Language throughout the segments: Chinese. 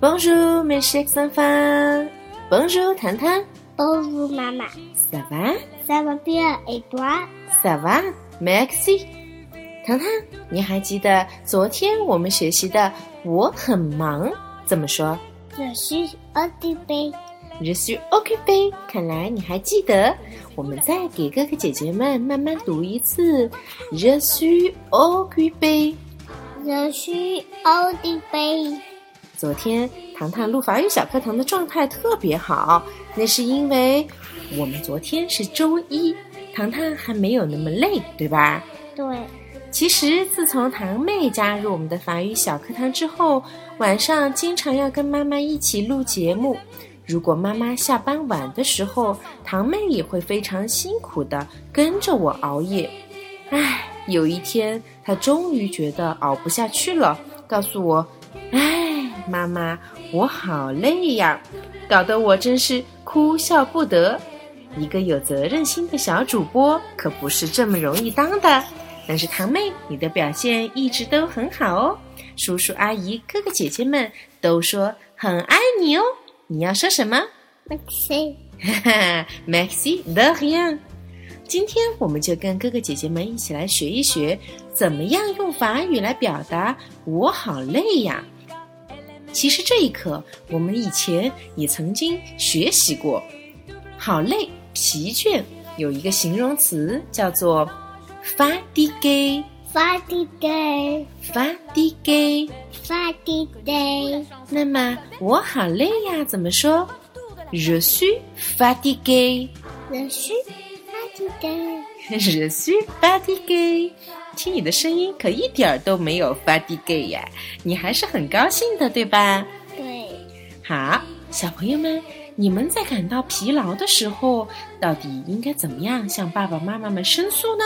Bonjour, mes chers enfants. Bonjour, 糖糖。Bonjour maman. Ça va? Ça va bien et toi? Ça va? Merci. 糖糖，你还记得昨天我们学习的“我很忙”怎么说 Je suis occupée. Je suis occupé。看来你还记得。我们再给哥哥姐姐们慢慢读一次 Je suis occupé。Je suis occupée. 昨天糖糖录法语小课堂的状态特别好，那是因为我们昨天是周一，糖糖还没有那么累，对吧？对，其实自从堂妹加入我们的法语小课堂之后，晚上经常要跟妈妈一起录节目。如果妈妈下班晚的时候，堂妹也会非常辛苦的跟着我熬夜。唉，有一天她终于觉得熬不下去了，告诉我：“唉，妈妈，我好累呀！”搞得我真是哭笑不得。一个有责任心的小主播可不是这么容易当的。但是堂妹，你的表现一直都很好哦，叔叔阿姨、哥哥姐姐们都说很爱你哦。你要说什么？Maxi，哈哈，Maxi de rien。今天我们就跟哥哥姐姐们一起来学一学，怎么样用法语来表达“我好累呀”。其实这一课我们以前也曾经学习过，好累、疲倦有一个形容词叫做 “fatigue”。Fatiguée. fatigue。Fatiguée. 那么我好累呀，怎么说？Je suis fatigué。Je suis fatiguée. Je suis fatigué。听你的声音可一点儿都没有 fatigué 呀，你还是很高兴的，对吧？对，好，小朋友们，你们在感到疲劳的时候，到底应该怎么样向爸爸妈妈们申诉呢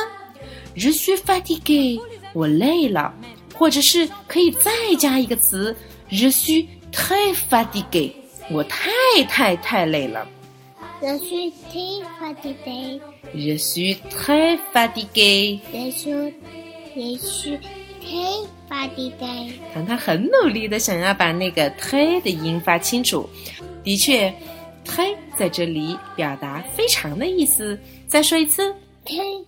？Je suis fatigué，我累了，或者是可以再加一个词，Je suis très fatigué，我太太太累了。Je suis très fatiguée. Je suis très fatigué。Je 也许太发地给糖糖很努力的想要把那个 tai 的音发清楚。的确 tai 在这里表达非常的意思。再说一次。tai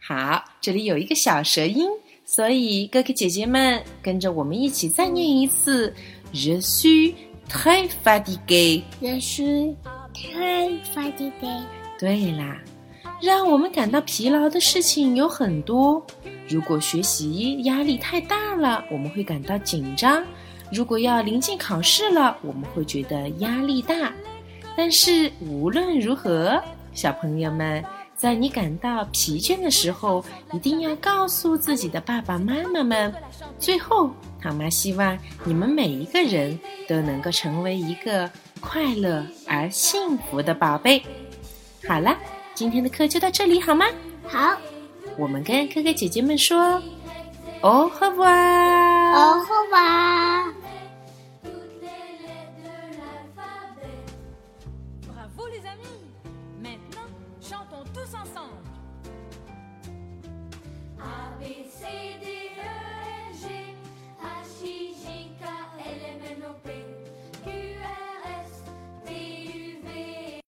好这里有一个小舌音。所以哥哥姐姐们跟着我们一起再念一次。热苏 tai 发地给。热苏 tai 发地给。对啦。让我们感到疲劳的事情有很多。如果学习压力太大了，我们会感到紧张；如果要临近考试了，我们会觉得压力大。但是无论如何，小朋友们，在你感到疲倦的时候，一定要告诉自己的爸爸妈妈们。最后，唐妈希望你们每一个人都能够成为一个快乐而幸福的宝贝。好了，今天的课就到这里好吗？好，我们跟哥哥姐姐们说，au revoir，au。A, B, C, D.